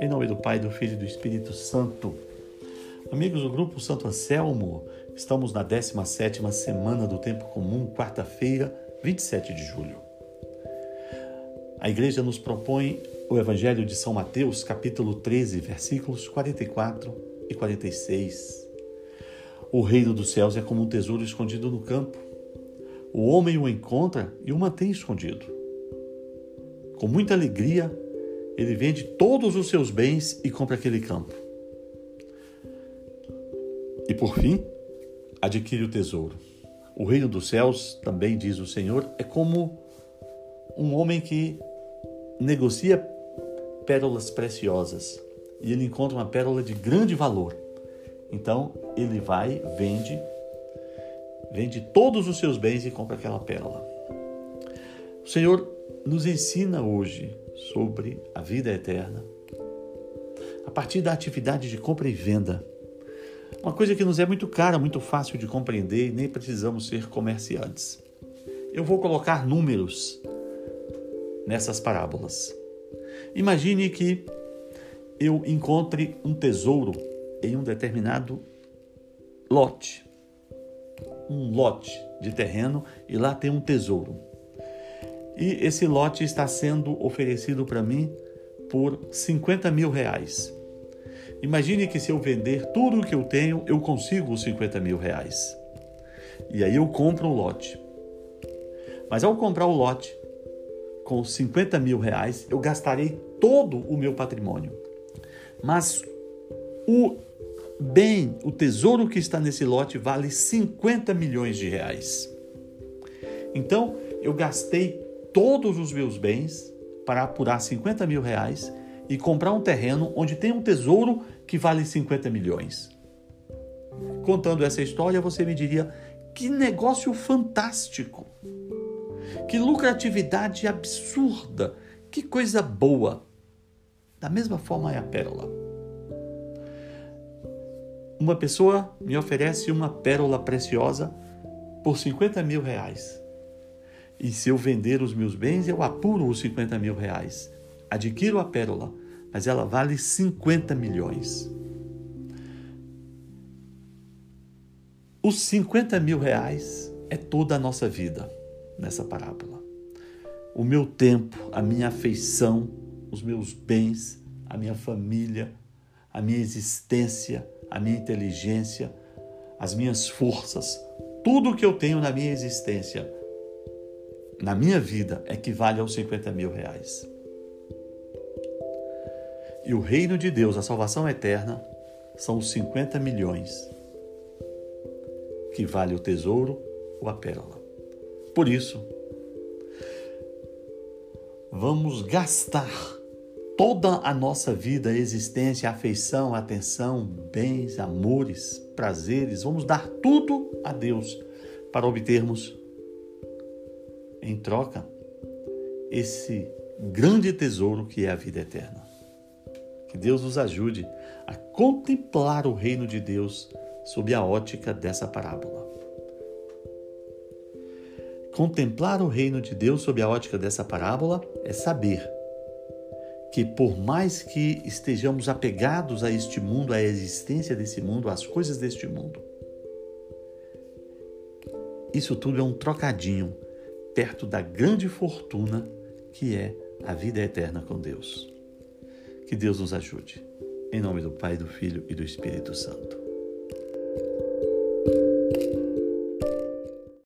Em nome do Pai, do Filho e do Espírito Santo. Amigos do Grupo Santo Anselmo, estamos na 17ª semana do Tempo Comum, quarta-feira, 27 de julho. A igreja nos propõe o Evangelho de São Mateus, capítulo 13, versículos 44 e 46. O reino dos céus é como um tesouro escondido no campo. O homem o encontra e o mantém escondido. Com muita alegria, ele vende todos os seus bens e compra aquele campo. E por fim, adquire o tesouro. O reino dos céus, também diz o Senhor, é como um homem que negocia pérolas preciosas e ele encontra uma pérola de grande valor. Então ele vai, vende, vende todos os seus bens e compra aquela pérola. O Senhor nos ensina hoje sobre a vida eterna a partir da atividade de compra e venda. Uma coisa que nos é muito cara, muito fácil de compreender e nem precisamos ser comerciantes. Eu vou colocar números nessas parábolas. Imagine que eu encontre um tesouro em um determinado lote, um lote de terreno e lá tem um tesouro. E esse lote está sendo oferecido para mim por 50 mil reais. Imagine que se eu vender tudo o que eu tenho, eu consigo os 50 mil reais. E aí eu compro o lote. Mas ao comprar o lote, com 50 mil reais, eu gastarei todo o meu patrimônio. Mas o bem, o tesouro que está nesse lote vale 50 milhões de reais. Então, eu gastei todos os meus bens para apurar 50 mil reais e comprar um terreno onde tem um tesouro que vale 50 milhões. Contando essa história, você me diria: que negócio fantástico! Que lucratividade absurda! Que coisa boa! Da mesma forma é a pérola. Uma pessoa me oferece uma pérola preciosa por 50 mil reais. E se eu vender os meus bens, eu apuro os 50 mil reais. Adquiro a pérola, mas ela vale 50 milhões. Os 50 mil reais é toda a nossa vida nessa parábola. O meu tempo, a minha afeição, os meus bens, a minha família, a minha existência, a minha inteligência, as minhas forças, tudo o que eu tenho na minha existência na minha vida equivale aos 50 mil reais. E o reino de Deus, a salvação eterna, são os 50 milhões que vale o tesouro ou a pérola. Por isso, vamos gastar toda a nossa vida, existência, afeição, atenção, bens, amores, prazeres, vamos dar tudo a Deus para obtermos em troca esse grande tesouro que é a vida eterna. Que Deus nos ajude a contemplar o reino de Deus sob a ótica dessa parábola. Contemplar o reino de Deus sob a ótica dessa parábola é saber que, por mais que estejamos apegados a este mundo, à existência desse mundo, às coisas deste mundo, isso tudo é um trocadinho perto da grande fortuna que é a vida eterna com Deus. Que Deus nos ajude. Em nome do Pai, do Filho e do Espírito Santo.